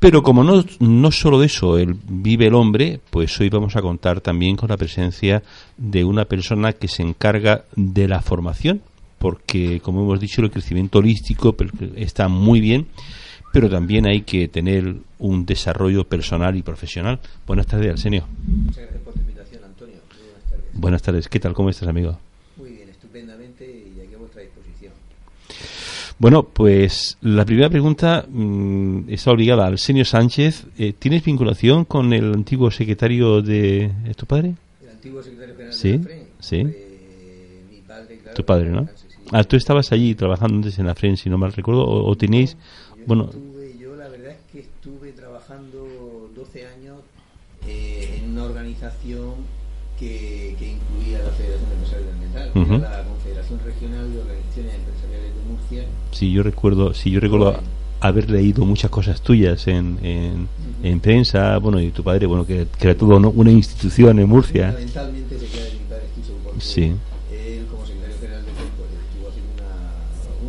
Pero como no, no solo de eso el, vive el hombre, pues hoy vamos a contar también con la presencia de una persona que se encarga de la formación, porque como hemos dicho el crecimiento holístico está muy bien, pero también hay que tener un desarrollo personal y profesional. Buenas tardes, Arsenio. Muchas gracias por tu invitación, Antonio. buenas tardes. Buenas tardes. ¿Qué tal? ¿Cómo estás, amigo? Muy bien, estupendamente y aquí a vuestra disposición. Bueno, pues la primera pregunta mm, está obligada al señor Sánchez. Eh, ¿Tienes vinculación con el antiguo secretario de, tu padre? El antiguo secretario general sí, de la Sí. Pues, mi padre, claro, tu padre, ¿no? Ah, tú estabas allí trabajando antes en la FREN, si no mal recuerdo, o, tenéis... Yo bueno, estuve, yo la verdad es que estuve trabajando 12 años eh, en una organización que, que, incluía la Federación de Empresarios del Metal, uh -huh. la Confederación Regional de Organizaciones Sí, yo recuerdo, sí, yo recuerdo haber leído muchas cosas tuyas en, en, en prensa, bueno, y tu padre, bueno, que, que era todo ¿no? una institución en Murcia. Fundamentalmente se queda de mi padre Quiso, porque sí. él como secretario general de pues, estuvo haciendo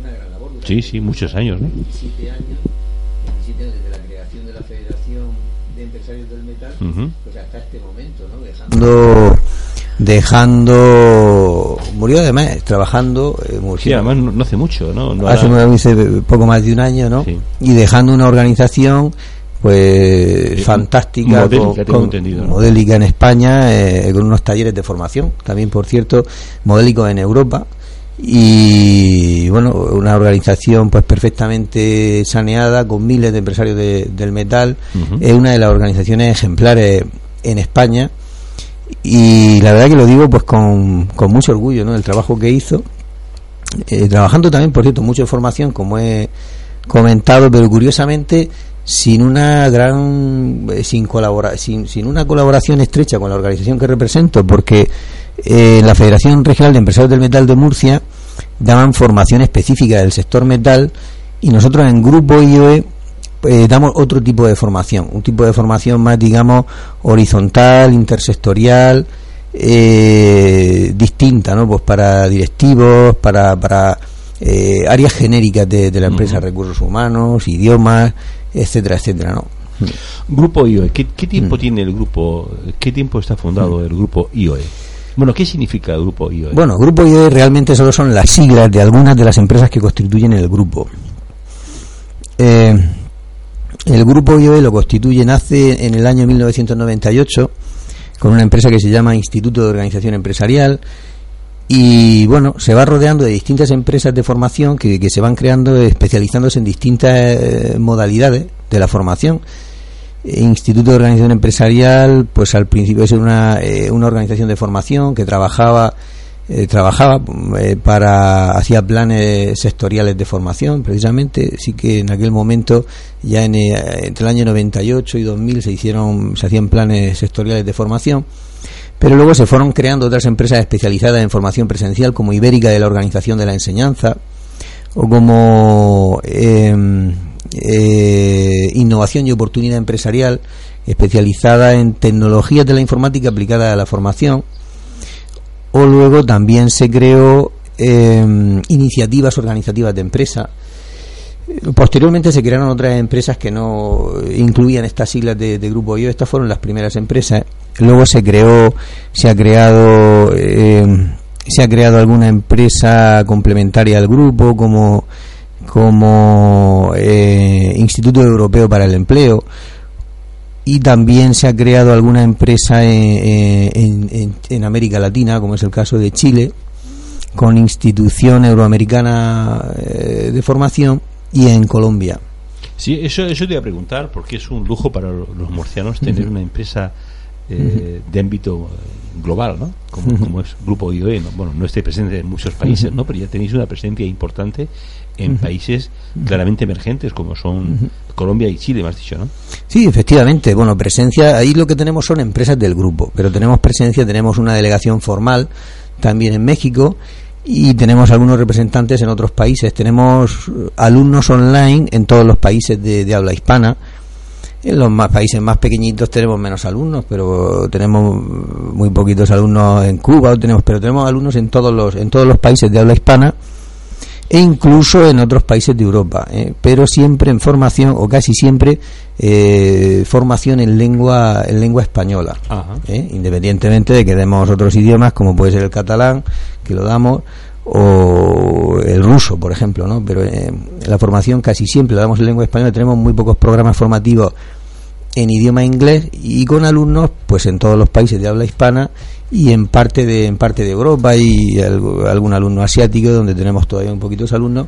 una, una gran labor. Sí, sí, muchos años, ¿no? 27 años, 27 años desde la creación de la Federación de Empresarios del Metal, uh -huh. pues hasta este momento, ¿no? Dejando dejando murió además trabajando eh, murió, sí, además no, no, hace mucho no, no hace, poco más de un año no sí. y dejando una organización pues sí, fantástica modélica, con, en España eh, con unos talleres de formación también por cierto modélicos en Europa. Y bueno una organización pues perfectamente saneada con miles de empresarios de, del metal. Uh -huh. es una de las organizaciones ejemplares en España y la verdad que lo digo pues con, con mucho orgullo ¿no? el trabajo que hizo eh, trabajando también por cierto mucho en formación como he comentado pero curiosamente sin una gran eh, sin colabora sin, sin una colaboración estrecha con la organización que represento porque eh, la Federación Regional de Empresarios del Metal de Murcia daban formación específica del sector metal y nosotros en Grupo IOE eh, damos otro tipo de formación, un tipo de formación más, digamos, horizontal, intersectorial, eh, distinta, ¿no? Pues para directivos, para, para eh, áreas genéricas de, de la empresa, uh -huh. recursos humanos, idiomas, etcétera, etcétera, ¿no? Grupo IOE, ¿qué, qué tiempo uh -huh. tiene el grupo? ¿Qué tiempo está fundado uh -huh. el grupo IOE? Bueno, ¿qué significa el grupo IOE? Bueno, grupo IOE realmente solo son las siglas de algunas de las empresas que constituyen el grupo. Eh, el grupo IOE lo constituye, nace en el año 1998 con una empresa que se llama Instituto de Organización Empresarial y bueno, se va rodeando de distintas empresas de formación que, se van creando, especializándose en distintas eh, modalidades de la formación. Instituto de Organización Empresarial, pues al principio es una, eh, una organización de formación que trabajaba eh, trabajaba eh, para hacía planes sectoriales de formación precisamente. Sí que en aquel momento ya en, eh, entre el año 98 y 2000 se hicieron se hacían planes sectoriales de formación. Pero luego se fueron creando otras empresas especializadas en formación presencial como Ibérica de la Organización de la Enseñanza o como em, eh, Innovación y Oportunidad Empresarial especializada en tecnologías de la informática aplicada a la formación o luego también se creó eh, iniciativas organizativas de empresa. Posteriormente se crearon otras empresas que no incluían estas siglas de, grupo IO. Estas fueron las primeras empresas. Luego se creó, se ha creado, eh, se ha creado alguna empresa complementaria al grupo como como eh, Instituto Europeo para el Empleo y también se ha creado alguna empresa en, en, en, en, América Latina, como es el caso de Chile, con institución euroamericana eh, de formación y en Colombia. Sí, eso, eso te iba a preguntar, porque es un lujo para los murcianos tener uh -huh. una empresa eh, uh -huh. de ámbito global, ¿no? Como, uh -huh. como, es Grupo IOE, ¿no? Bueno, no esté presente en muchos países, ¿no? Pero ya tenéis una presencia importante en países claramente emergentes como son Colombia y Chile, me has dicho, ¿no? Sí, efectivamente. Bueno, presencia, ahí lo que tenemos son empresas del grupo, pero tenemos presencia, tenemos una delegación formal también en México y tenemos algunos representantes en otros países. Tenemos alumnos online en todos los países de, de habla hispana. En los más países más pequeñitos tenemos menos alumnos, pero tenemos muy poquitos alumnos en Cuba, tenemos, pero tenemos alumnos en todos los en todos los países de habla hispana e incluso en otros países de Europa, ¿eh? pero siempre en formación o casi siempre eh, formación en lengua en lengua española, ¿eh? independientemente de que demos otros idiomas como puede ser el catalán que lo damos o el ruso, por ejemplo, ¿no? Pero la formación casi siempre la damos en lengua española. Tenemos muy pocos programas formativos en idioma inglés y con alumnos, pues en todos los países de habla hispana y en parte de en parte de Europa y algún alumno asiático donde tenemos todavía un poquito de alumnos.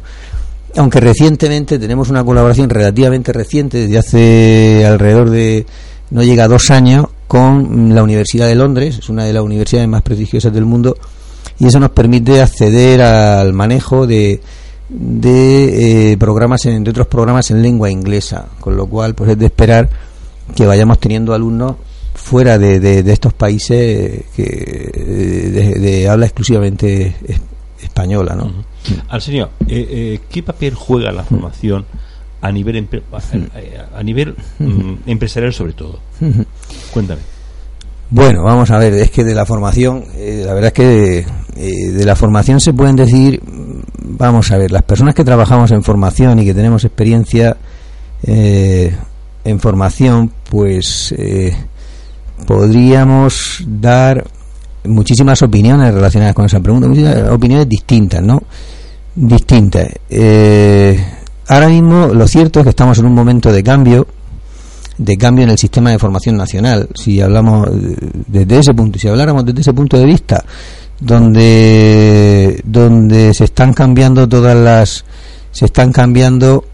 Aunque recientemente tenemos una colaboración relativamente reciente desde hace alrededor de no llega a dos años con la Universidad de Londres. Es una de las universidades más prestigiosas del mundo y eso nos permite acceder al manejo de de eh, programas en, de otros programas en lengua inglesa. Con lo cual pues es de esperar que vayamos teniendo alumnos fuera de, de, estos países que de, habla exclusivamente española, ¿no? Al señor, eh, eh, ¿qué papel juega la formación a nivel a nivel mm, empresarial sobre todo? Cuéntame. Bueno, vamos a ver, es que de la formación, eh, la verdad es que de, la formación se pueden decir, vamos a ver, las personas que trabajamos en formación y que tenemos experiencia en formación, pues podríamos dar muchísimas opiniones relacionadas con esa pregunta, muchísimas opiniones distintas, ¿no? Distintas. Eh, ahora mismo lo cierto es que estamos en un momento de cambio, de cambio en el sistema de formación nacional. Si hablamos desde ese punto, si habláramos desde ese punto de vista, donde donde se están cambiando todas las, se están cambiando,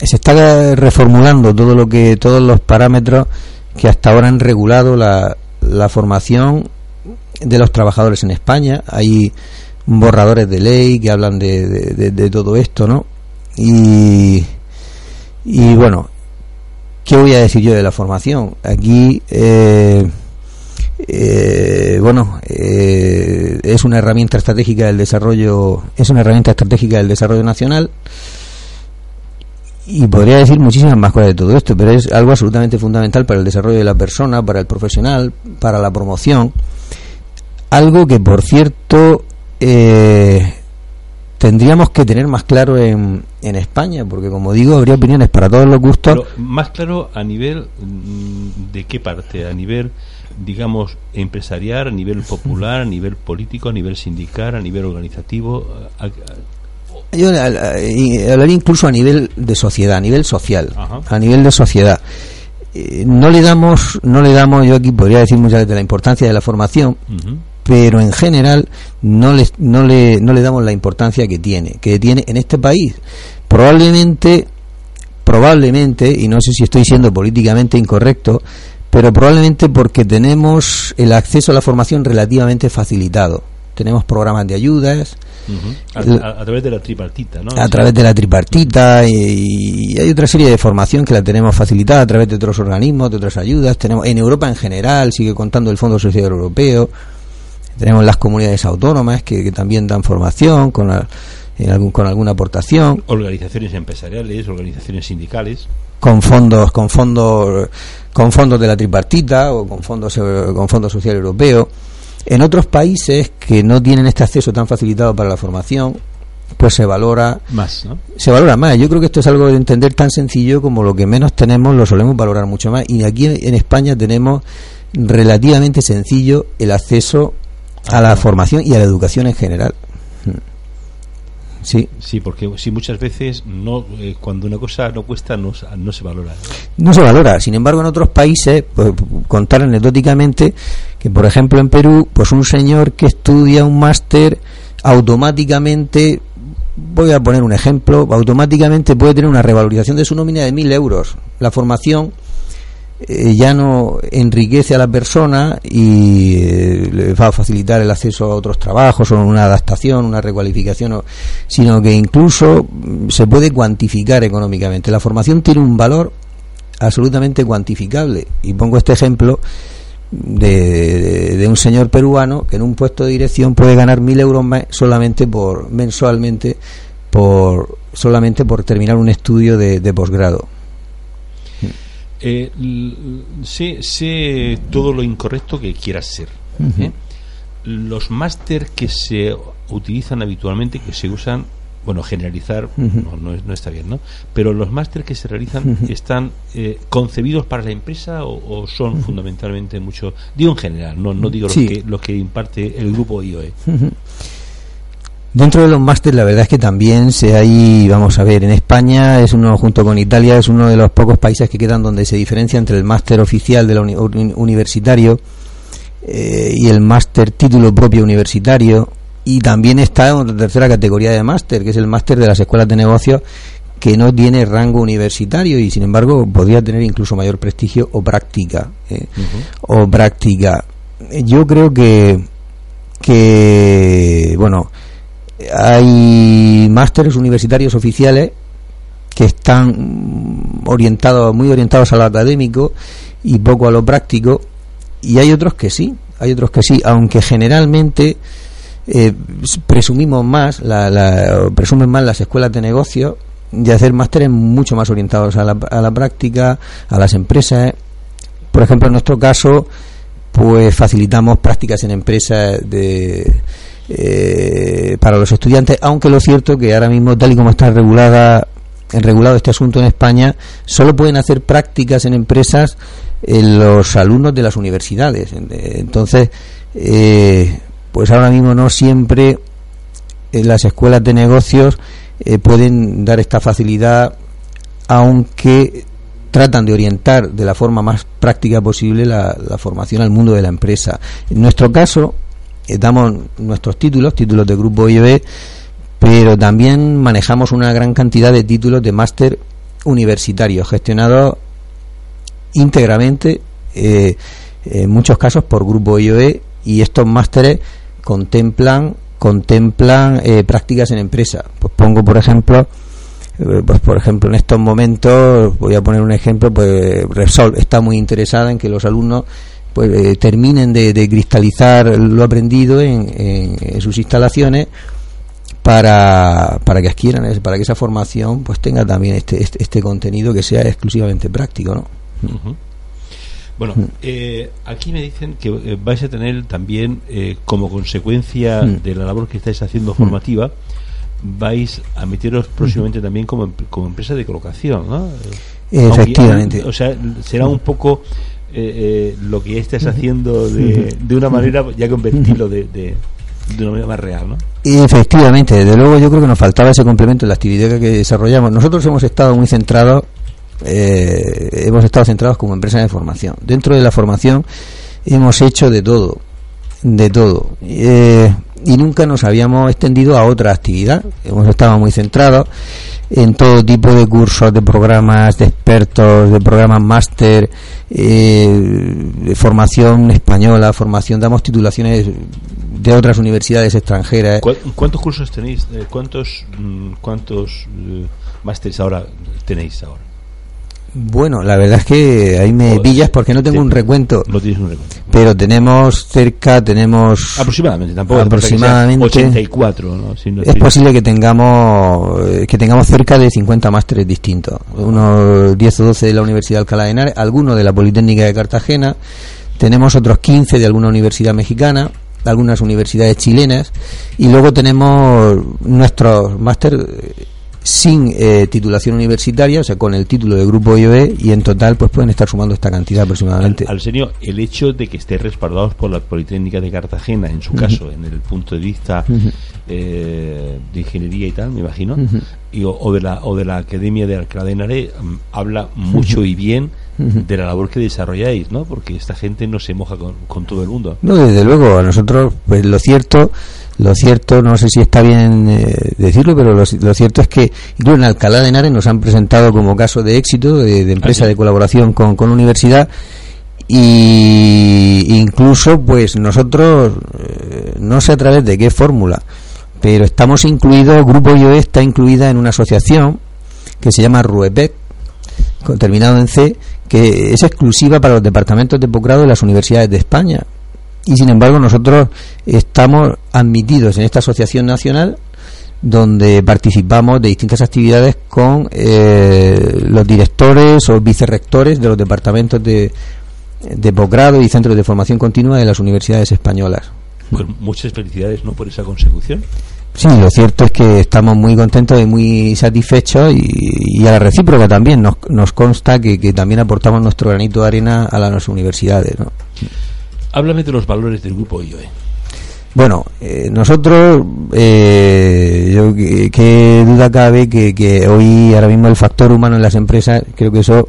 se está reformulando todo lo que todos los parámetros que hasta ahora han regulado la, la formación de los trabajadores en España. Hay borradores de ley que hablan de, de, todo esto, ¿no? Y, y bueno, ¿qué voy a decir yo de la formación? Aquí, eh, eh, bueno, eh, es una herramienta estratégica del desarrollo, es una herramienta estratégica del desarrollo nacional y podría decir muchísimas más cosas de todo esto, pero es algo absolutamente fundamental para el desarrollo de la persona, para el profesional, para la promoción. Algo que, por cierto, eh, tendríamos que tener más claro en, en España, porque, como digo, habría opiniones para todos los gustos. más claro a nivel mm, de qué parte, a nivel digamos, empresarial, a nivel popular, a nivel político, a nivel sindical, a nivel organizativo, yo hablaría incluso a nivel de sociedad, a nivel social, a nivel de sociedad. Eh, no le damos, no le damos, yo aquí podría decir muchas veces la importancia de la formación, pero en general no le, no le, no le damos la importancia que tiene, que tiene en este país. Probablemente, probablemente, y no sé si estoy siendo políticamente incorrecto, pero probablemente porque tenemos el acceso a la formación relativamente facilitado. Tenemos programas de ayudas, a, través de la tripartita, ¿no? A través de la tripartita y, hay otra serie de formación que la tenemos facilitada a través de otros organismos, de otras ayudas. Tenemos en Europa en general sigue contando el Fondo Social Europeo. Tenemos las comunidades autónomas que, también dan formación con en algún, con alguna aportación. Organizaciones empresariales, organizaciones sindicales. Con fondos, con fondos, con fondos de la tripartita o con fondos, con Fondo Social Europeo en otros países que no tienen este acceso tan facilitado para la formación, pues se valora más, ¿no? Se valora más. Yo creo que esto es algo de entender tan sencillo como lo que menos tenemos lo solemos valorar mucho más. Y aquí en España tenemos relativamente sencillo el acceso a la formación y a la educación en general. Sí. Sí, porque sí, muchas veces no, eh, cuando una cosa no cuesta no, no se valora. ¿no? se valora. Sin embargo, en otros países, pues, contar anecdóticamente que, por ejemplo, en Perú, pues un señor que estudia un máster automáticamente, voy a poner un ejemplo, automáticamente puede tener una revalorización de su nómina de mil euros. La formación eh, ya no enriquece a la persona y eh, le va a facilitar el acceso a otros trabajos o una adaptación, una recualificación, sino que incluso mm, se puede cuantificar económicamente. La formación tiene un valor absolutamente cuantificable. Y pongo este ejemplo de, de, un señor peruano que en un puesto de dirección puede ganar mil euros solamente por mensualmente por solamente por terminar un estudio de posgrado. Eh, sé, todo lo incorrecto que quieras ser. ¿eh? Los máster que se utilizan habitualmente, que se usan bueno, generalizar no, no, está bien, ¿no? Pero los máster que se realizan están eh, concebidos para la empresa o, son fundamentalmente mucho, digo en general, no, no digo los, que, los que imparte el grupo IOE. Dentro de los máster, la verdad es que también se hay, vamos a ver, en España es uno, junto con Italia, es uno de los pocos países que quedan donde se diferencia entre el máster oficial de la universitario eh, y el máster título propio universitario. Y también está otra tercera categoría de máster, que es el máster de las escuelas de negocios, que no tiene rango universitario y sin embargo podría tener incluso mayor prestigio o práctica. Eh, o práctica. Yo creo que, que bueno, hay másteres universitarios oficiales que están orientados, muy orientados a lo académico y poco a lo práctico, y hay otros que sí, hay otros que sí, aunque generalmente eh, presumimos más, la, presumen más las escuelas de negocios de hacer másteres mucho más orientados a la, a la práctica, a las empresas. Por ejemplo, en nuestro caso, pues facilitamos prácticas en empresas de eh, para los estudiantes, aunque lo cierto que ahora mismo, tal y como está regulada regulado este asunto en España, solo pueden hacer prácticas en empresas en los alumnos de las universidades. Entonces, eh, pues ahora mismo no siempre en las escuelas de negocios eh, pueden dar esta facilidad, aunque tratan de orientar de la forma más práctica posible la, formación al mundo de la empresa. En nuestro caso, eh, damos nuestros títulos, títulos de grupo IB, pero también manejamos una gran cantidad de títulos de máster universitarios gestionados íntegramente, eh, en muchos casos por grupo IOE, y estos másteres contemplan contemplan eh, prácticas en empresa. Pues pongo, por ejemplo, pues por ejemplo en estos momentos voy a poner un ejemplo pues Repsol está muy interesada en que los alumnos pues eh, terminen de, cristalizar lo aprendido en, sus instalaciones para, para que adquieran para que esa formación pues tenga también este, este, este contenido que sea exclusivamente práctico ¿no? Bueno, eh, aquí me dicen que eh, vais a tener también, como consecuencia de la labor que estáis haciendo formativa, vais a meteros próximamente también como, como empresa de colocación, ¿no? Efectivamente. o sea, será un poco eh, eh, lo que ya estás haciendo de, de una manera, ya convertirlo de, de, de, una manera más real, ¿no? Efectivamente, desde luego yo creo que nos faltaba ese complemento en la actividad que desarrollamos. Nosotros hemos estado muy centrados, eh, hemos estado centrados como empresa de formación. Dentro de la formación hemos hecho de todo, de todo. Eh, y nunca nos habíamos extendido a otra actividad. Hemos estado muy centrados en todo tipo de cursos, de programas, de expertos, de programas máster, eh, de formación española, formación, damos titulaciones de otras universidades extranjeras. ¿Cuántos cursos tenéis? Eh, ¿Cuántos, mm, cuántos eh, másteres ahora tenéis ahora? Bueno, la verdad es que ahí me pillas porque no tengo un recuento. No tienes un recuento. Pero tenemos cerca, tenemos. Aproximadamente, tampoco. Aproximadamente. 84, ¿no? es posible que tengamos eh, que tengamos cerca de 50 másteres distintos. Unos 10 o 12 de la Universidad de Alcalá de Henares, algunos de la Politécnica de Cartagena. Tenemos otros 15 de alguna universidad mexicana algunas universidades chilenas y luego tenemos nuestros máster sin eh, titulación universitaria, o sea, con el título de grupo IOE, y en total pues pueden estar sumando esta cantidad aproximadamente. Al, serio, el hecho de que esté respaldados por la Politécnica de Cartagena, en su caso, en el punto de vista eh, de ingeniería y tal, me imagino, y, o, de la, o de la Academia de Alcalá de Henares, mm, habla mucho y bien de la labor que desarrolláis, ¿no? Porque esta gente no se moja con, con todo el mundo. No, desde luego, a nosotros, pues lo cierto lo cierto, no sé si está bien eh, decirlo, pero lo, cierto es que incluso en Alcalá de Henares nos han presentado como caso de éxito de, empresa de colaboración con, con la universidad. Y incluso pues nosotros eh, no sé a través de qué fórmula pero estamos incluidos Grupo IOE está incluida en una asociación que se llama RUEPEC terminado en C que es exclusiva para los departamentos de posgrado de las universidades de España y sin embargo nosotros estamos admitidos en esta asociación nacional donde participamos de distintas actividades con eh, los directores o vicerrectores de los departamentos de, de posgrado y centros de formación continua de las universidades españolas. Pues muchas felicidades ¿no? por esa consecución. Sí, lo cierto es que estamos muy contentos y muy satisfechos y, a la recíproca también nos, nos consta que, también aportamos nuestro granito de arena a las universidades. ¿no? Háblame de los valores del grupo IOE. Bueno, eh, nosotros, eh, yo qué duda cabe que, que hoy ahora mismo el factor humano en las empresas, creo que eso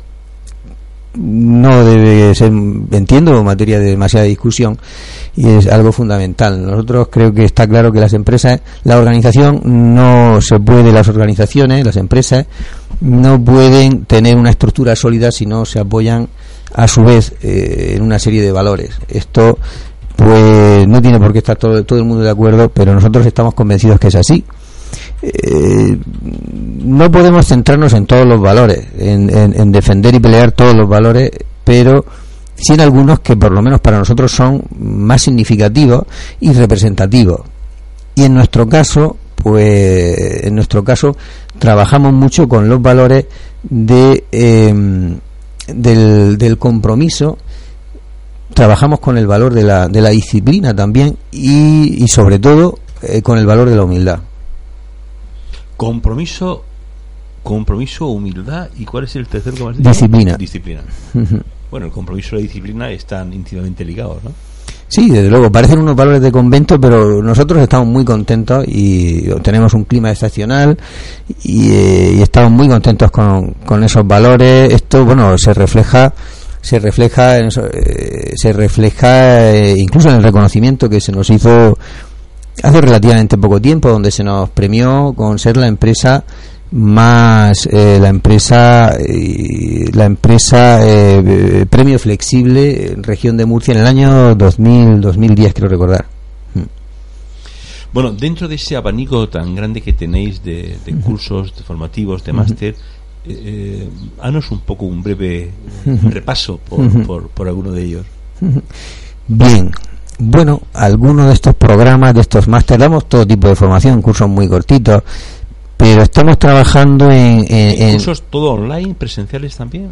no debe ser, entiendo, materia de demasiada discusión y es algo fundamental. Nosotros creo que está claro que las empresas, la organización no se puede, las organizaciones, las empresas no pueden tener una estructura sólida si no se apoyan a su vez eh, en una serie de valores. Esto pues no tiene por qué estar todo, el mundo de acuerdo, pero nosotros estamos convencidos que es así. Eh, no podemos centrarnos en todos los valores, en, defender y pelear todos los valores, pero sí en algunos que por lo menos para nosotros son más significativos y representativos. Y en nuestro caso, pues en nuestro caso trabajamos mucho con los valores de em, del, compromiso trabajamos con el valor de la, de la disciplina también y, y sobre todo eh, con el valor de la humildad. Compromiso, compromiso, humildad y cuál es el tercer que más Disciplina. Disciplina. bueno, el compromiso y la disciplina están íntimamente ligados, ¿no? Sí, desde luego, parecen unos valores de convento, pero nosotros estamos muy contentos y tenemos un clima excepcional y, eh, estamos muy contentos con, con, esos valores. Esto, bueno, se refleja se refleja en eh, se refleja eh, incluso en el reconocimiento que se nos hizo hace relativamente poco tiempo, donde se nos premió con ser la empresa más eh, la empresa eh, la empresa eh, premio flexible en región de Murcia en el año 2000 2010 quiero recordar. Mm. bueno dentro de ese abanico tan grande que tenéis de, cursos formativos de máster eh, hanos un poco un breve repaso por, por, por alguno de ellos. Bien bueno, algunos de estos programas, de estos másteres, damos todo tipo de formación, cursos muy cortitos, pero estamos trabajando en... ¿Cursos todo online, presenciales también?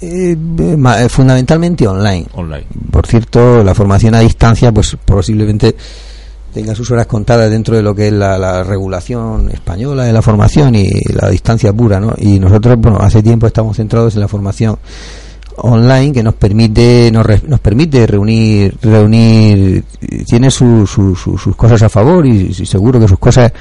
Eh, eh, fundamentalmente online. Online. Por cierto, la formación a distancia, pues posiblemente tenga sus horas contadas dentro de lo que es la, la, regulación española de la formación y la distancia pura, ¿no? Y nosotros, bueno, hace tiempo estamos centrados en la formación online que nos permite nos, nos permite reunir reunir tiene sus cosas a favor y, seguro que sus cosas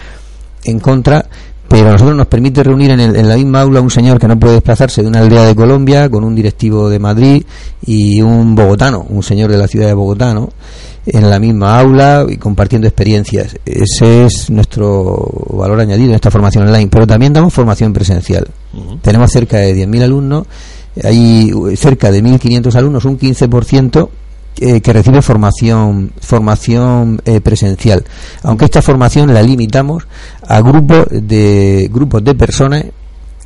en contra pero a nosotros nos permite reunir en, en, la misma aula un señor que no puede desplazarse de una aldea de Colombia con un directivo de Madrid y un bogotano, un señor de la ciudad de Bogotá, en la misma aula y compartiendo experiencias. Ese es nuestro valor añadido en esta formación online, pero también damos formación presencial. Tenemos cerca de 10.000 alumnos hay cerca de 1.500 alumnos, un 15%, eh, que recibe formación formación eh, presencial aunque esta formación la limitamos a grupos de grupos de personas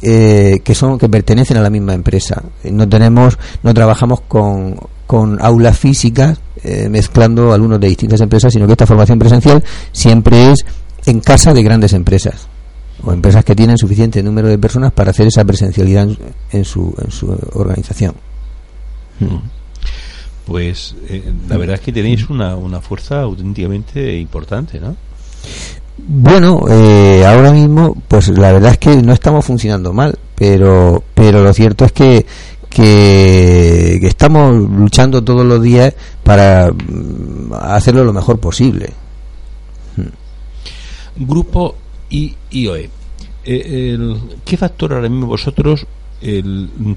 eh, que son que pertenecen a la misma empresa no tenemos no trabajamos con, con aulas físicas mezclando alumnos de distintas empresas sino que esta formación presencial siempre es en casa de grandes empresas o empresas que tienen suficiente número de personas para hacer esa presencialidad en, su, en su organización. Mm. Pues eh, la verdad es que tenéis una, una fuerza auténticamente importante, ¿no? Bueno, eh, ahora mismo, pues la verdad es que no estamos funcionando mal, pero, pero lo cierto es que, que, que estamos luchando todos los días para mm, hacerlo lo mejor posible. Grupo IOE. Eh, ¿Qué factor ahora mismo vosotros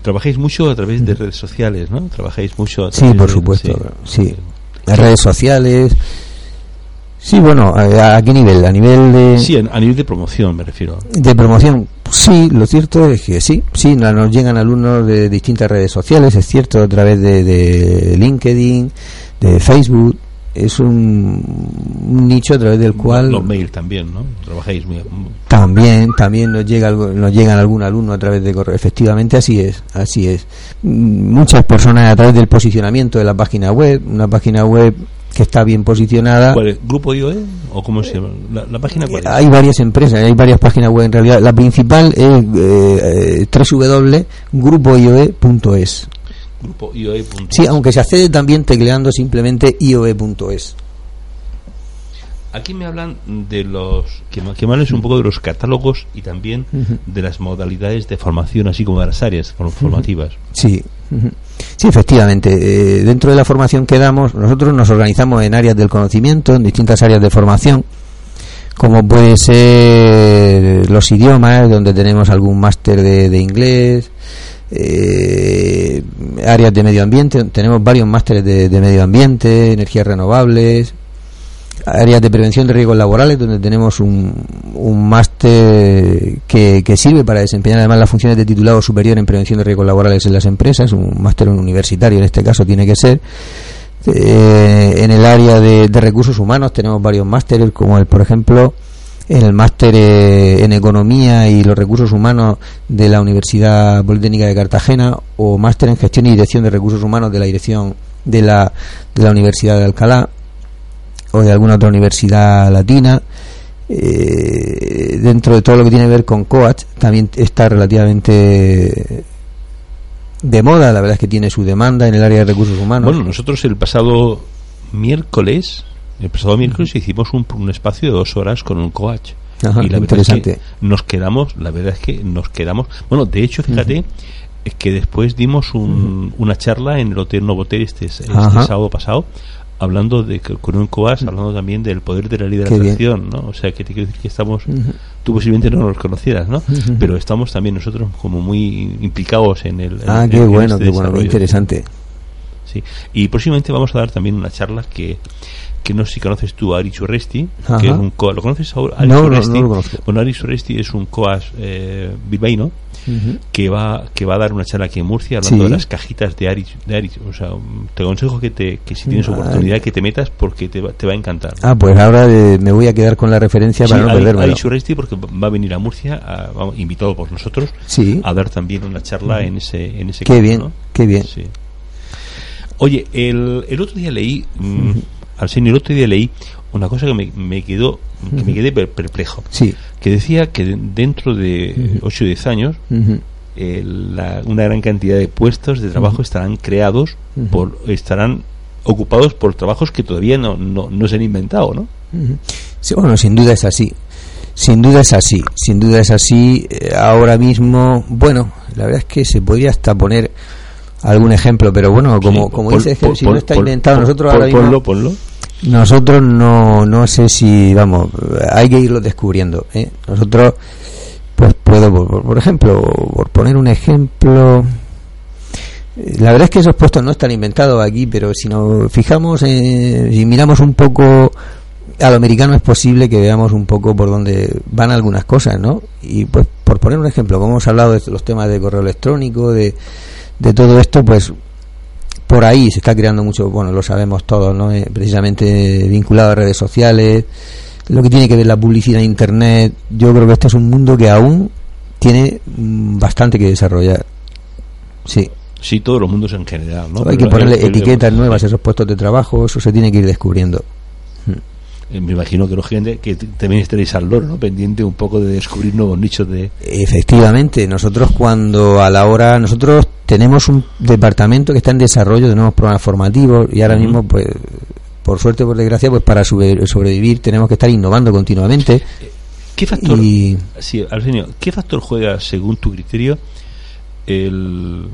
trabajáis mucho a través de redes sociales, ¿no? Trabajáis mucho a Sí, por supuesto, sí. Las redes sociales. Sí, bueno, ¿a, qué nivel? ¿A nivel de...? Sí, a, nivel de promoción me refiero. De promoción, sí, lo cierto es que sí, sí, nos llegan alumnos de distintas redes sociales, es cierto, a través de, de LinkedIn, de Facebook, es un, nicho a través del cual los mails también no trabajáis muy también también nos llega nos llegan algún alumno a través de correo. Efectivamente así es así es. Muchas personas a través del posicionamiento de la página web una página web que está bien posicionada. ¿Cuál es? grupo IOE o cómo se llama la, página cuál hay varias empresas hay varias páginas web en realidad. La principal es eh, eh www.grupoioe.es Grupo IOE. Sí, aunque se accede también tecleando simplemente IOE.es. Aquí me hablan de los. que, que me hables un poco de los catálogos y también de las modalidades de formación, así como de las áreas form- formativas. Sí, sí, efectivamente. eh, dentro de la formación que damos, nosotros nos organizamos en áreas del conocimiento, en distintas áreas de formación, como puede ser los idiomas, donde tenemos algún máster de, de inglés, eh, áreas de medio ambiente, tenemos varios másteres de, medio ambiente, energías renovables, áreas de prevención de riesgos laborales, donde tenemos un, un máster que, sirve para desempeñar además las funciones de titulado superior en prevención de riesgos laborales en las empresas, un máster universitario en este caso tiene que ser. Eh, en el área de recursos humanos tenemos varios másteres, como el, por ejemplo, en el máster eh, en economía y los recursos humanos de la Universidad Politécnica de Cartagena o máster en gestión y dirección de recursos humanos de la dirección de la, de la Universidad de Alcalá o de alguna otra universidad latina. Eh, dentro de todo lo que tiene que ver con COACH también está relativamente de moda, la verdad es que tiene su demanda en el área de recursos humanos. Bueno, nosotros el pasado miércoles, el pasado miércoles hicimos un, un espacio de dos horas con un coach. Ajá, y la verdad es que nos quedamos, la verdad es que nos quedamos. Bueno, de hecho, fíjate es que después dimos un- una charla en el Hotel Novotel este, este sábado pasado, hablando de con un coach, hablando también del poder de la ley de la Qué bien. atracción, ¿no? O sea, que te quiero decir que estamos, Ujú. tú posiblemente no nos conocieras, ¿no? Pero estamos también nosotros como muy implicados en el. Ah, en- qué en bueno, este qué bueno, desarrollo. interesante. Sí. Y próximamente vamos a dar también una charla que, que no sé si conoces tú a Ari Churresti, que es un co- ¿Lo conoces ahora? Ari No, no, Churresti? no lo conozco. Bueno, Ari Churresti es un coas eh, bilbaíno que va que va a dar una charla aquí en Murcia hablando Sí. de las cajitas de Ari, de Ari. O sea, te aconsejo que, te, que si tienes oportunidad que te metas porque te va, te va a encantar. Ah, pues ahora eh, me voy a quedar con la referencia Sí, para no Ari, perdérmelo. Ari Churresti porque va a venir a Murcia, a- vamos, invitado por nosotros, Sí, a dar también una charla en ese en ese qué campo, bien, qué bien. Oye, el, el otro día leí, mm, Arsenio, el otro día leí una cosa que me, me quedó, que me quedé per- perplejo, Sí. que decía que de- dentro de 8 o 10 años eh, la- una gran cantidad de puestos de trabajo estarán creados por, estarán ocupados por trabajos que todavía no, no, no se han inventado, ¿no? Sí, bueno, sin duda es así. Sin duda es así. Sin duda es así. Eh, ahora mismo, bueno, la verdad es que se podría hasta poner algún ejemplo, pero bueno, como, Sí, como pon- dices, que si no está inventado, nosotros ahora mismo, Ponlo, ponlo. nosotros no, no sé si, vamos, hay que irlo descubriendo. ¿eh? Nosotros, pues puedo, por, por ejemplo, por poner un ejemplo, eh, la verdad es que esos puestos no están inventados aquí, pero si nos fijamos, eh, si miramos un poco a lo americano es posible que veamos un poco por dónde van algunas cosas, ¿no? Y pues por poner un ejemplo, como hemos hablado de los temas de correo electrónico, de, de todo esto, pues por ahí se está creando mucho, bueno, lo sabemos todos, ¿no? Eh, precisamente vinculado a redes sociales, lo que tiene que ver la publicidad en Internet, yo creo que este es un mundo que aún tiene mm, bastante que desarrollar. Sí, Sí, todos los mundos en general, ¿no? hay que ponerle etiquetas nuevas a esos puestos de trabajo, eso se tiene que ir descubriendo. Eh, Me imagino que los gente que también estaréis al loro, ¿no? Pendiente un poco de descubrir nuevos nichos de... Efectivamente, nosotros cuando a la hora, nosotros tenemos un departamento que está en desarrollo de nuevos programas formativos y ahora mismo, pues, por suerte, por desgracia, pues para sobre- sobrevivir tenemos que estar innovando continuamente ¿Qué factor, y sí, Arsenio, ¿qué factor juega, según tu criterio, el,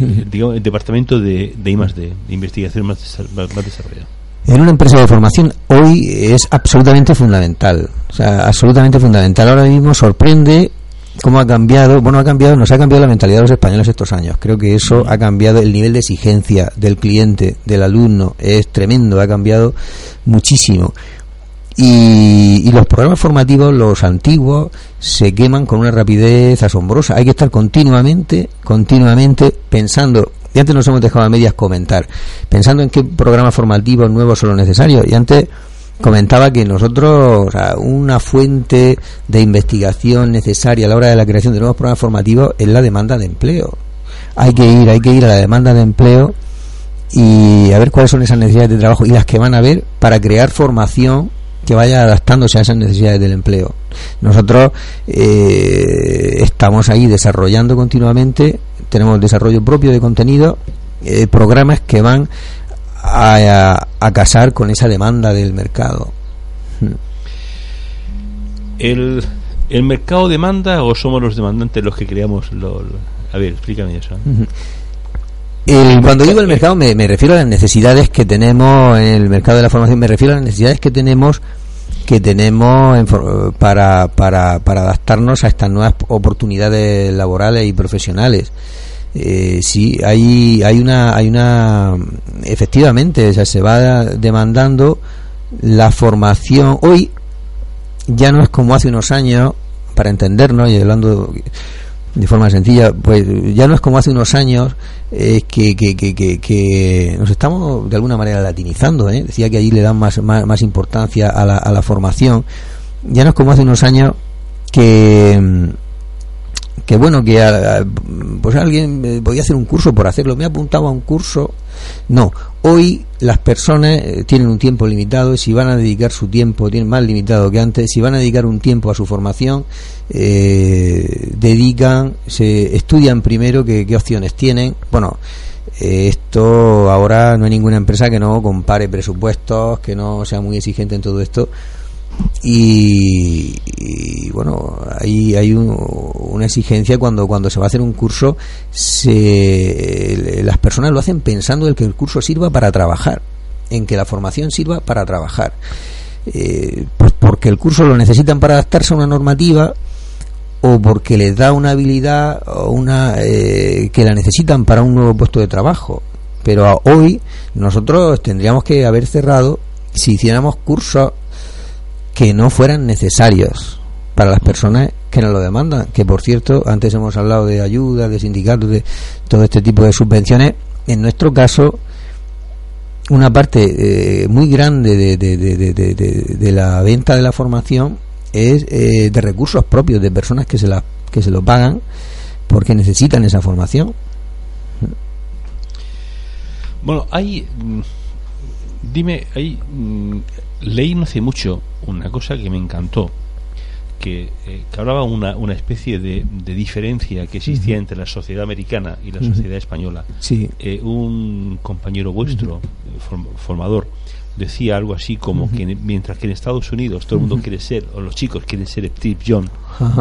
el, digamos, el departamento de, de I más D, de investigación más, más desarrollado? En una empresa de formación hoy es absolutamente fundamental, o sea, absolutamente fundamental. Ahora mismo sorprende cómo ha cambiado, bueno, ha cambiado, nos ha cambiado la mentalidad de los españoles estos años. Creo que eso ha cambiado el nivel de exigencia del cliente, del alumno, es tremendo, ha cambiado muchísimo. Y, y los programas formativos, los antiguos, se queman con una rapidez asombrosa. Hay que estar continuamente, continuamente pensando. Y antes nos hemos dejado a medias comentar, pensando en qué programas formativos nuevos son los necesarios. Y antes comentaba que nosotros, una fuente de investigación necesaria a la hora de la creación de nuevos programas formativos es la demanda de empleo. Hay que ir, hay que ir a la demanda de empleo y a ver cuáles son esas necesidades de trabajo y las que van a haber para crear formación que vaya adaptándose a esas necesidades del empleo. Nosotros eh, estamos ahí desarrollando continuamente, tenemos desarrollo propio de contenido, eh, programas que van a, a- a casar con esa demanda del mercado. ¿El, ¿El mercado demanda o somos los demandantes los que creamos? Lo, A ver, explícame eso. cuando digo el mercado me, me, refiero a las necesidades que tenemos en el mercado de la formación, me refiero a las necesidades que tenemos que tenemos para, para, para adaptarnos a estas nuevas oportunidades laborales y profesionales. Eh, sí, hay, hay una, hay una, efectivamente, o sea, se va demandando la formación. Hoy ya no es como hace unos años, para entendernos y hablando de forma sencilla, pues ya no es como hace unos años eh, que, que, que, que, nos estamos de alguna manera latinizando. ¿eh? Decía que allí le dan más, más, más importancia a la, a la formación. Ya no es como hace unos años que que bueno que pues alguien eh, podía hacer un curso por hacerlo me apuntaba a un curso no hoy las personas eh, tienen un tiempo limitado y si van a dedicar su tiempo tienen más limitado que antes si van a dedicar un tiempo a su formación eh, dedican se estudian primero qué, qué opciones tienen. Bueno esto ahora no hay ninguna empresa que no compare presupuestos que no sea muy exigente en todo esto y, bueno, hay, hay una exigencia cuando, cuando se va a hacer un curso, se, las personas lo hacen pensando en que el curso sirva para trabajar, en que la formación sirva para trabajar. Eh, pues porque el curso lo necesitan para adaptarse a una normativa o porque les da una habilidad o una eh, que la necesitan para un nuevo puesto de trabajo. Pero hoy nosotros tendríamos que haber cerrado si hiciéramos cursos que no fueran necesarios para las personas que nos lo demandan. Que por cierto, antes hemos hablado de ayudas, de sindicatos, de todo este tipo de subvenciones. En nuestro caso, una parte eh, muy grande de, de, la venta de la formación es eh, de recursos propios de personas que se la, que se lo pagan porque necesitan esa formación. Bueno, hay mm, dime, hay mm, leí no hace mucho una cosa que me encantó, que, eh, que hablaba una, una especie de, de diferencia que existía entre la sociedad americana y la sociedad española. Sí. Eh, un compañero vuestro, formador, decía algo así como que mientras que en Estados Unidos todo el mundo quiere ser, o los chicos quieren ser Steve Jobs,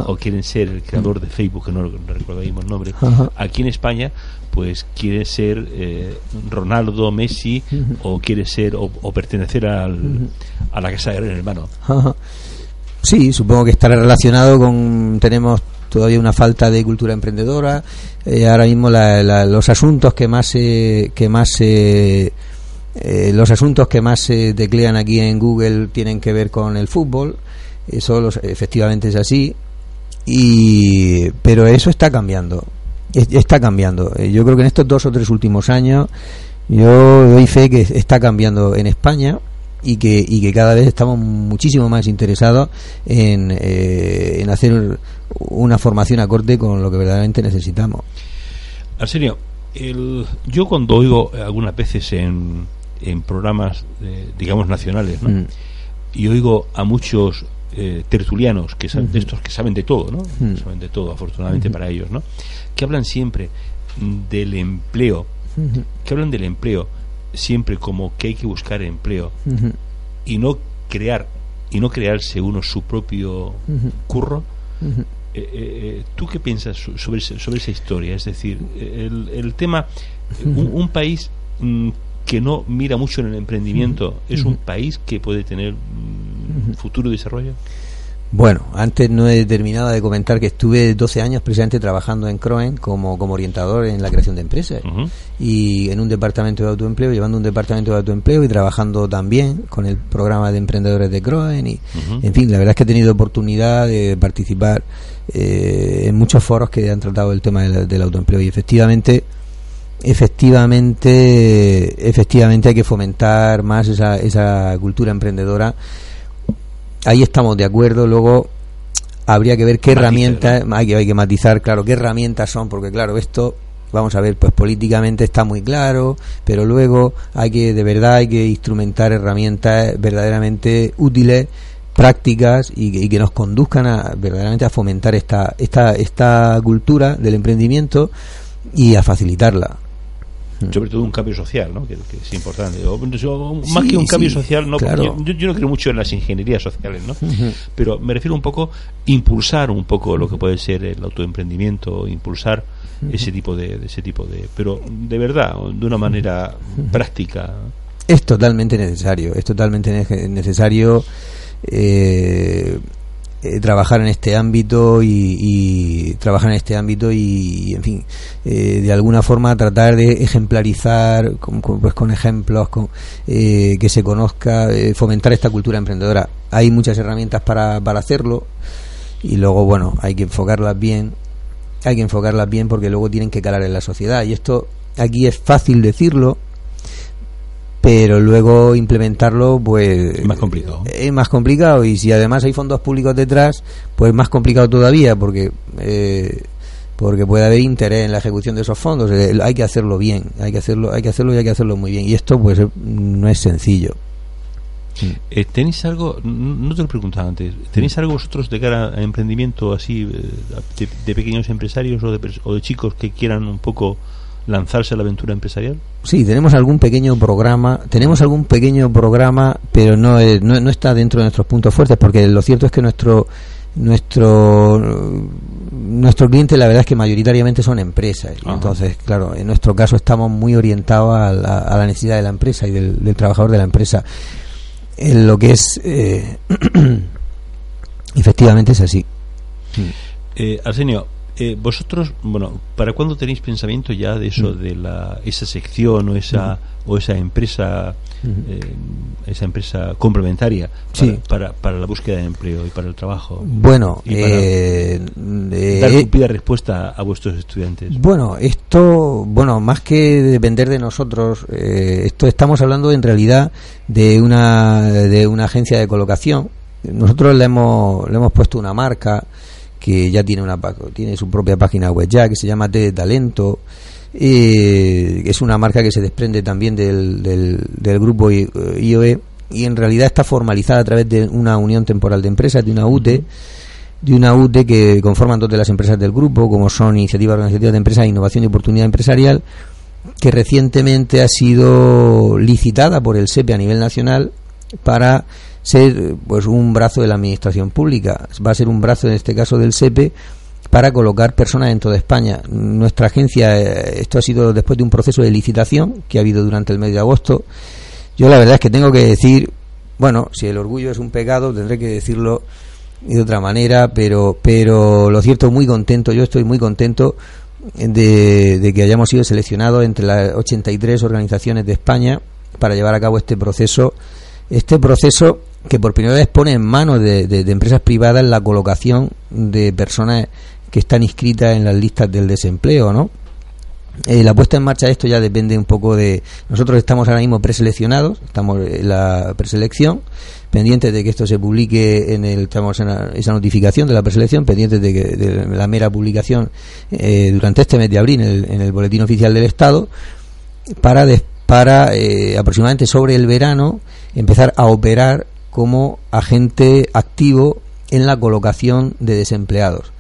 o quieren ser el creador de Facebook, que no, recuerdo el nombre, aquí en España pues quiere ser eh, Ronaldo, Messi, o quiere ser o, pertenecer al, a la casa de gran hermano. Sí, supongo que estará relacionado con tenemos todavía una falta de cultura emprendedora. Eh, ahora mismo los asuntos que más se, que más se eh, los asuntos que más se teclean aquí en Google tienen que ver con el fútbol, eso efectivamente es así, y, pero eso está cambiando, está cambiando. Eh, yo creo que en estos dos o tres últimos años yo doy fe que está cambiando en España y que, y que cada vez estamos muchísimo más interesados en, eh, en hacer una formación acorde con lo que verdaderamente necesitamos. Arsenio, el, yo cuando oigo algunas veces en, en programas, eh, digamos, nacionales, ¿no? Mm. Y oigo a muchos eh, tertulianos, que de estos que saben de todo, ¿no? Mm. Saben de todo, afortunadamente para ellos, ¿no? Que hablan siempre del empleo, que hablan del empleo siempre como que hay que buscar empleo y no crear y no crearse uno su propio curro. Eh, ¿Tú qué piensas sobre, sobre esa historia? Es decir, el, el tema, un, país mm, que no mira mucho en el emprendimiento, ¿es un país que puede tener mm, futuro desarrollo? Bueno, antes no he terminado de comentar que estuve 12 años precisamente trabajando en Croen como, como orientador en la creación de empresas. Y en un departamento de autoempleo, llevando un departamento de autoempleo y trabajando también con el programa de emprendedores de Croen y, en fin, la verdad es que he tenido oportunidad de participar eh, en muchos foros que han tratado el tema del autoempleo. Y efectivamente efectivamente efectivamente hay que fomentar más esa, esa cultura emprendedora. Ahí estamos de acuerdo. Luego habría que ver qué herramientas hay que hay que matizar claro qué herramientas son porque claro esto vamos a ver pues políticamente está muy claro pero luego hay que de verdad hay que instrumentar herramientas verdaderamente útiles prácticas y, y que nos conduzcan a verdaderamente a fomentar esta esta esta cultura del emprendimiento y a facilitarla sobre todo un cambio social, ¿no? que, es importante. más que un cambio social, no, yo, no creo mucho en las ingenierías sociales, ¿no? pero me refiero un poco impulsar un poco lo que puede ser el autoemprendimiento, impulsar ese tipo de, ese tipo de, pero de verdad, de una manera práctica. Es totalmente necesario, es totalmente necesario. Eh, eh, trabajar en este ámbito y, trabajar en este ámbito y, en fin eh, de alguna forma tratar de ejemplarizar con, pues con ejemplos con, eh, que se conozca fomentar esta cultura emprendedora. Hay muchas herramientas para, para hacerlo y luego bueno hay que enfocarlas bien hay que enfocarlas bien porque luego tienen que calar en la sociedad. Y esto aquí es fácil decirlo pero luego implementarlo pues es más complicado. es más complicado. Y si además hay fondos públicos detrás pues más complicado todavía porque eh, porque puede haber interés en la ejecución de esos fondos. Eh, hay que hacerlo bien hay que hacerlo hay que hacerlo y hay que hacerlo muy bien. Y esto pues eh, no es sencillo. ¿Tenéis algo, no te lo preguntaba antes, ¿tenéis algo vosotros de cara a emprendimiento así, de, pequeños empresarios o de, o de chicos que quieran un poco lanzarse a la aventura empresarial? Sí, tenemos algún pequeño programa, tenemos algún pequeño programa, pero no, no, está dentro de nuestros puntos fuertes, porque lo cierto es que nuestro nuestro nuestro cliente la verdad es que mayoritariamente son empresas. Entonces claro en nuestro caso estamos muy orientados a la, necesidad de la empresa y del, trabajador de la empresa. En lo que es eh, efectivamente es así. Eh, Arsenio eh, vosotros, bueno, ¿para cuándo tenéis pensamiento ya de eso, mm. de la, esa sección o esa, o esa empresa, eh, esa empresa complementaria para, para, la búsqueda de empleo y para el trabajo? Bueno, eh, dar cumplida respuesta a vuestros estudiantes. Bueno, esto, bueno, más que depender de nosotros, esto estamos hablando en realidad de una, de una agencia de colocación. Nosotros le hemos, le hemos puesto una marca que ya tiene una tiene su propia página web ya que se llama T de Talento. Eh, es una marca que se desprende también del, del, grupo IOE y en realidad está formalizada a través de una unión temporal de empresas de una UTE de una UTE que conforman todas las empresas del grupo como son iniciativas organizativas de empresas innovación y oportunidad empresarial que recientemente ha sido licitada por el SEPE a nivel nacional para ser pues un brazo de la administración pública, va a ser un brazo en este caso del SEPE para colocar personas en toda España. Nuestra agencia, eh, esto ha sido después de un proceso de licitación que ha habido durante el mes de agosto. Yo la verdad es que tengo que decir, bueno, si el orgullo es un pecado, tendré que decirlo de otra manera, pero, pero lo cierto, muy contento, yo estoy muy contento de, de que hayamos sido seleccionados entre las 83 organizaciones de España para llevar a cabo este proceso, este proceso que por primera vez pone en manos de, empresas privadas la colocación de personas que están inscritas en las listas del desempleo, ¿no? Eh, la puesta en marcha de esto ya depende un poco de... Nosotros estamos ahora mismo preseleccionados, estamos en la preselección, pendientes de que esto se publique en el... Estamos en esa notificación de la preselección, pendientes de, que, de la mera publicación eh, durante este mes de abril en el, Boletín Oficial del Estado, para, para eh, aproximadamente sobre el verano empezar a operar como agente activo en la colocación de desempleados.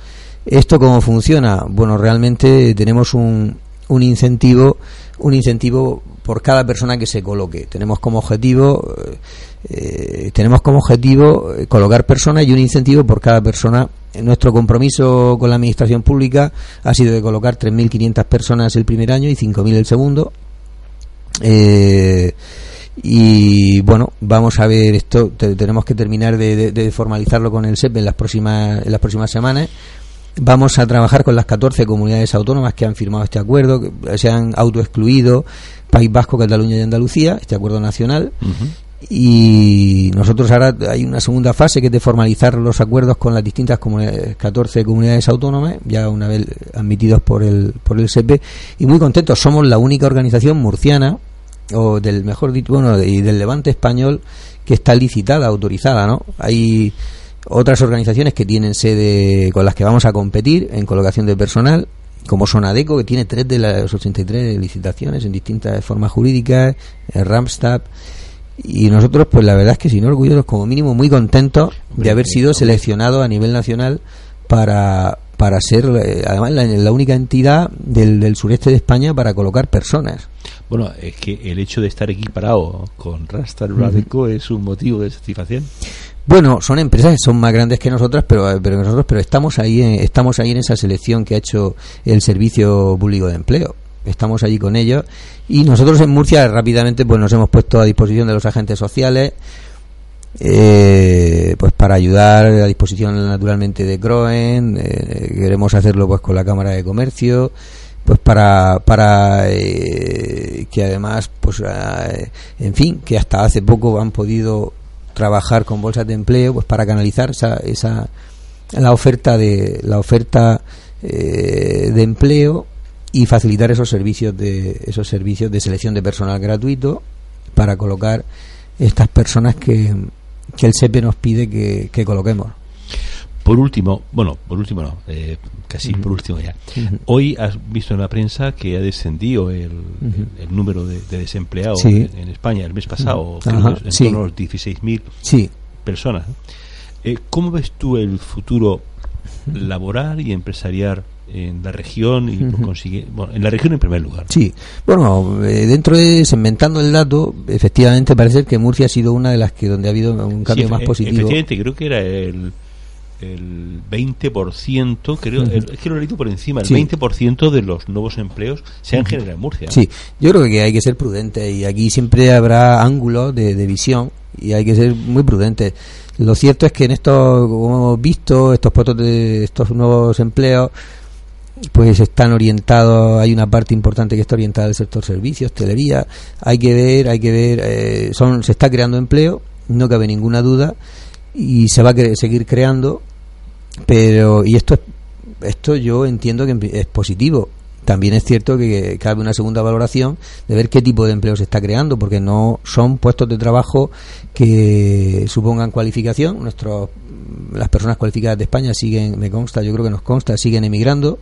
¿Esto cómo funciona? Bueno, realmente tenemos un, un incentivo, un incentivo por cada persona que se coloque. Tenemos como objetivo, eh, tenemos como objetivo eh, colocar personas y un incentivo por cada persona. Nuestro compromiso con la administración pública ha sido de colocar 3.500 personas el primer año y 5.000 el segundo. Eh, y bueno vamos a ver esto. Tenemos que terminar de, formalizarlo con el SEP en las próximas en las próximas semanas. Vamos a trabajar con las 14 comunidades autónomas que han firmado este acuerdo que se han autoexcluido País Vasco Cataluña y Andalucía este acuerdo nacional. Y nosotros ahora hay una segunda fase que es de formalizar los acuerdos con las distintas comunidades, 14 comunidades autónomas, ya una vez admitidos por el, por el SEP, y muy contentos. Somos la única organización murciana o del mejor dicho, bueno, y del Levante español que está licitada, autorizada, ¿no? Hay otras organizaciones que tienen sede con las que vamos a competir en colocación de personal, como son ADECO, que tiene tres de las 83 licitaciones en distintas formas jurídicas, el Ramstad, y nosotros, pues la verdad es que, sin orgullosos, como mínimo, muy contentos de haber sido seleccionados a nivel nacional para para ser, eh, además, la, única entidad del, del, sureste de España para colocar personas. Bueno, es que el hecho de estar equiparado con Rastar Bradeco es un motivo de satisfacción. Bueno, son empresas que son más grandes que nosotras, pero, pero nosotros, pero estamos ahí, en, estamos ahí en esa selección que ha hecho el Servicio Público de Empleo. Estamos allí con ellos y nosotros en Murcia rápidamente pues nos hemos puesto a disposición de los agentes sociales eh, pues para ayudar a disposición naturalmente de Croen eh, queremos hacerlo pues con la Cámara de Comercio pues para para eh, que además pues en fin que hasta hace poco han podido trabajar con bolsas de empleo pues para canalizar esa, esa la oferta de la oferta de empleo y facilitar esos servicios de esos servicios de selección de personal gratuito para colocar estas personas que que el SEPE nos pide que, coloquemos. Por último, bueno, por último no, eh, casi por último ya. Hoy has visto en la prensa que ha descendido el, el, número de, desempleados en, España el mes pasado, en torno a los 16.000 sí. personas. Eh, ¿Cómo ves tú el futuro laboral y empresarial en la región y consigue, bueno, en la región en primer lugar. Sí, bueno, eh, dentro de segmentando el dato, efectivamente parece que Murcia ha sido una de las que donde ha habido un cambio más positivo. Efectivamente, creo que era el el 20%, creo, es que lo he leído por encima, el 20% de los nuevos empleos se han generado en Murcia. Sí, yo creo que hay que ser prudente y aquí siempre habrá ángulos de, de visión y hay que ser muy prudente. Lo cierto es que en estos, como hemos visto, estos de estos nuevos empleos, pues están orientados, hay una parte importante que está orientada al sector servicios, hostelería, hay que ver, hay que ver, eh, son, se está creando empleo, no cabe ninguna duda, y se va a seguir creando, pero, y esto, esto yo entiendo que es positivo, también es cierto que cabe una segunda valoración de ver qué tipo de empleo se está creando, porque no son puestos de trabajo que supongan cualificación. Nuestros, las personas cualificadas de España siguen, me consta, yo creo que nos consta, siguen emigrando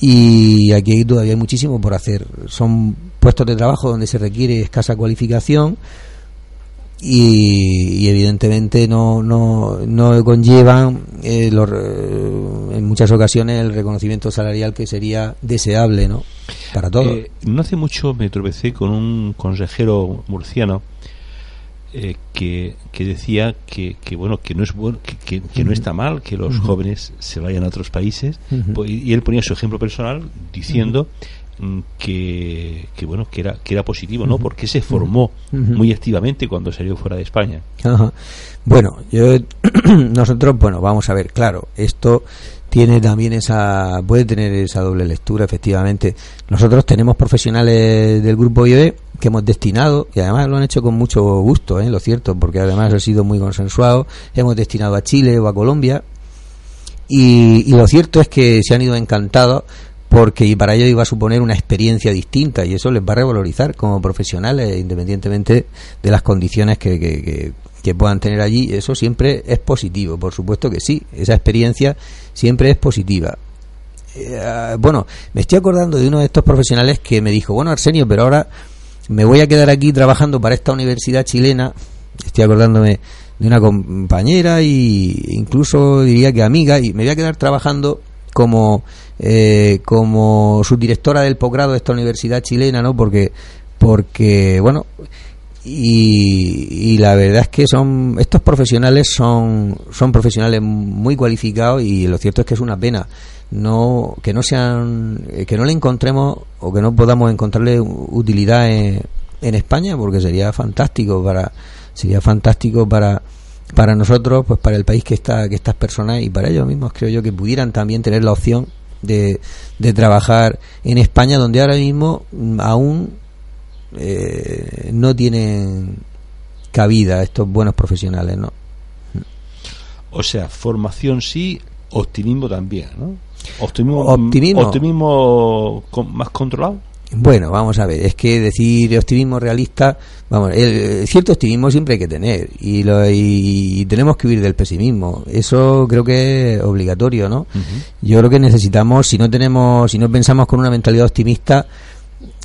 y aquí todavía hay muchísimo por hacer. Son puestos de trabajo donde se requiere escasa cualificación y, evidentemente no, no, no conllevan eh, eh, en muchas ocasiones el reconocimiento salarial que sería deseable ¿no? para todos. Eh, no hace mucho me tropecé con un consejero murciano que, que decía que, que, bueno que no es bueno, que, que, no está mal que los jóvenes se vayan a otros países. Pues, y él ponía su ejemplo personal diciendo Mm, que, bueno que era que era positivo no porque se formó muy activamente cuando salió fuera de España. Bueno yo nosotros bueno vamos a ver claro esto tiene también esa puede tener esa doble lectura efectivamente. Nosotros tenemos profesionales del grupo IBE que hemos destinado y además lo han hecho con mucho gusto ¿eh? lo cierto porque además ha sido muy consensuado hemos destinado a Chile o a Colombia. Y, y lo cierto es que se han ido encantados porque para ello iba a suponer una experiencia distinta y eso les va a revalorizar como profesionales independientemente de las condiciones que, que, puedan tener allí. Eso siempre es positivo por supuesto que sí. Esa experiencia siempre es positiva. Eh, bueno me estoy acordando de uno de estos profesionales que me dijo bueno Arsenio pero ahora me voy a quedar aquí trabajando para esta universidad chilena estoy acordándome de una compañera y incluso diría que amiga y me voy a quedar trabajando como eh, como subdirectora del posgrado de esta universidad chilena, ¿no? Porque, porque bueno, y, la verdad es que son estos profesionales son son profesionales muy cualificados y lo cierto es que es una pena no que no sean que no le encontremos o que no podamos encontrarle utilidad en, en España porque sería fantástico para sería fantástico para para nosotros pues para el país que está que estas personas y para ellos mismos creo yo que pudieran también tener la opción de, de trabajar en España, donde ahora mismo mm, aún eh, no tienen cabida estos buenos profesionales, ¿no? O sea, formación sí, optimismo también, ¿no? Optimismo, optimismo, optimismo más controlado. Bueno, vamos a ver, es que decir optimismo realista, vamos, el, cierto optimismo siempre hay que tener y, lo, y, tenemos que huir del pesimismo. Eso creo que es obligatorio, ¿no? Yo creo que necesitamos, si no tenemos, si no pensamos con una mentalidad optimista,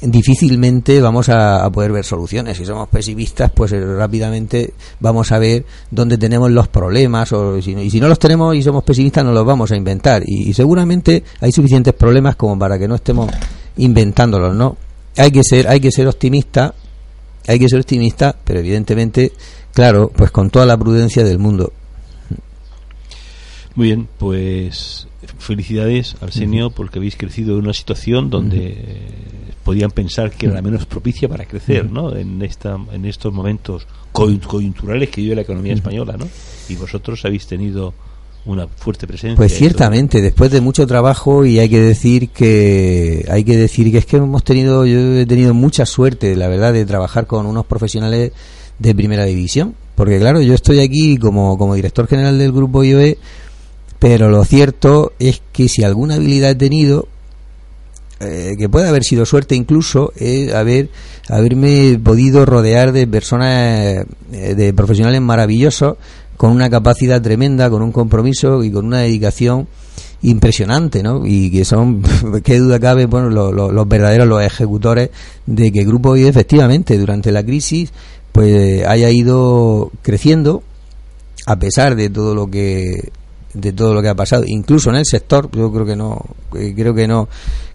difícilmente vamos a, poder ver soluciones. Si somos pesimistas, pues eh, rápidamente vamos a ver dónde tenemos los problemas o si y si no los tenemos y somos pesimistas no los vamos a inventar y, seguramente hay suficientes problemas como para que no estemos inventándolos, ¿no? Hay que ser hay que ser optimista, hay que ser optimista, pero evidentemente, claro, pues con toda la prudencia del mundo. Muy bien, pues felicidades, Arsenio, porque habéis crecido en una situación donde podían pensar que era la menos propicia para crecer, ¿no? En esta en estos momentos coyunturales que vive la economía española, ¿no? Y vosotros habéis tenido una fuerte presencia. Pues ciertamente, después de mucho trabajo y hay que decir que hay que decir que es que hemos tenido yo he tenido mucha suerte, la verdad, de trabajar con unos profesionales de primera división, porque claro, yo estoy aquí como como director general del grupo IOE, pero lo cierto es que si alguna habilidad he tenido eh, que puede haber sido suerte incluso eh, haber haberme podido rodear de personas eh, de profesionales maravillosos con una capacidad tremenda con un compromiso y con una dedicación impresionante ¿no? y que son qué duda cabe bueno los verdaderos los ejecutores de que grupo hoy efectivamente durante la crisis pues haya ido creciendo a pesar de todo lo que de todo lo que ha pasado, incluso en el sector, yo creo que no, creo que no,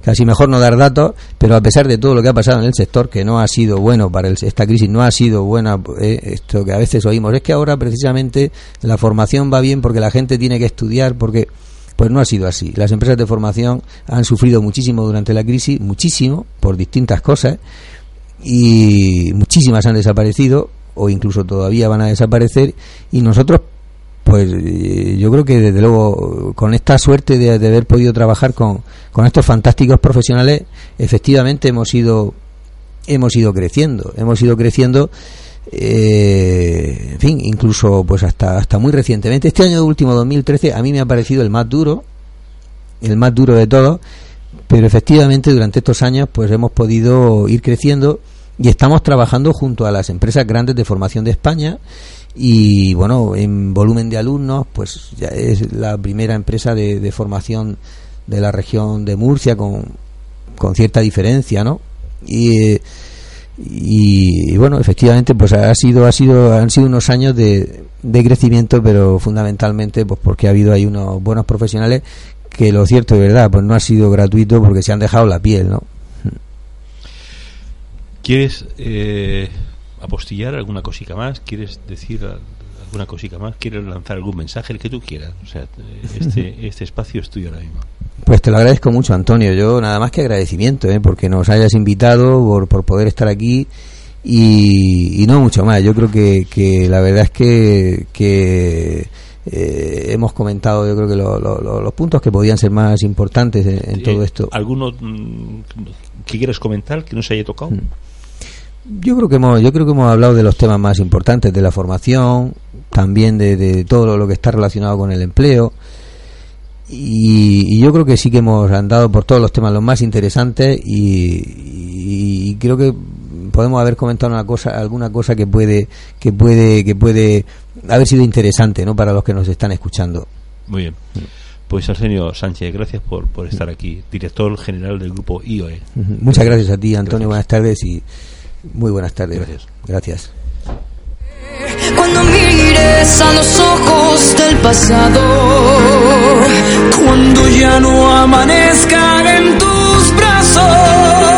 casi mejor no dar datos, pero a pesar de todo lo que ha pasado en el sector, que no ha sido bueno para esta crisis, no ha sido buena, eh, esto que a veces oímos, es que ahora precisamente la formación va bien porque la gente tiene que estudiar, porque pues no ha sido así. Las empresas de formación han sufrido muchísimo durante la crisis, muchísimo, por distintas cosas, y muchísimas han desaparecido o incluso todavía van a desaparecer y nosotros pues eh, yo creo que desde luego con esta suerte de, haber podido trabajar con, con, estos fantásticos profesionales efectivamente hemos ido hemos ido creciendo hemos ido creciendo eh, en fin incluso pues hasta hasta muy recientemente. Este año último 2013 a mí me ha parecido el más duro el más duro de todos pero efectivamente durante estos años pues hemos podido ir creciendo y estamos trabajando junto a las empresas grandes de formación de España y bueno, en volumen de alumnos, pues ya es la primera empresa de, formación de la región de Murcia con, con cierta diferencia, ¿no? Y, y, bueno, efectivamente, pues ha sido, ha sido, han sido unos años de, de crecimiento, pero fundamentalmente, pues porque ha habido ahí unos buenos profesionales que lo cierto es verdad, pues no ha sido gratuito porque se han dejado la piel, ¿no? ¿Quieres eh, apostillar alguna cosita más? ¿Quieres decir alguna cosita más? ¿Quieres lanzar algún mensaje? El que tú quieras. O sea, este, este espacio es tuyo ahora mismo. Pues te lo agradezco mucho, Antonio. Yo nada más que agradecimiento, ¿eh? porque nos hayas invitado, por, por poder estar aquí y, no mucho más. Yo creo que, que la verdad es que, que eh, hemos comentado, yo creo que los puntos que podían ser más importantes en, todo esto. ¿Alguno mm, que quieras comentar que no se haya tocado? Mm. Yo creo que hemos, yo creo que hemos hablado de los temas más importantes, de la formación, también de, todo lo que está relacionado con el empleo. Y, yo creo que sí que hemos andado por todos los temas los más interesantes y, creo que podemos haber comentado una cosa, alguna cosa que puede, que puede, que puede haber sido interesante, ¿no? Para los que nos están escuchando. Muy bien. Pues Arsenio Sánchez, gracias por, por estar aquí, director general del grupo IOE. Muchas gracias a ti, Antonio. Buenas tardes y muy buenas tardes. Gracias. Gracias. Cuando mires a los ojos del pasado, cuando ya no amanezcan en tus brazos.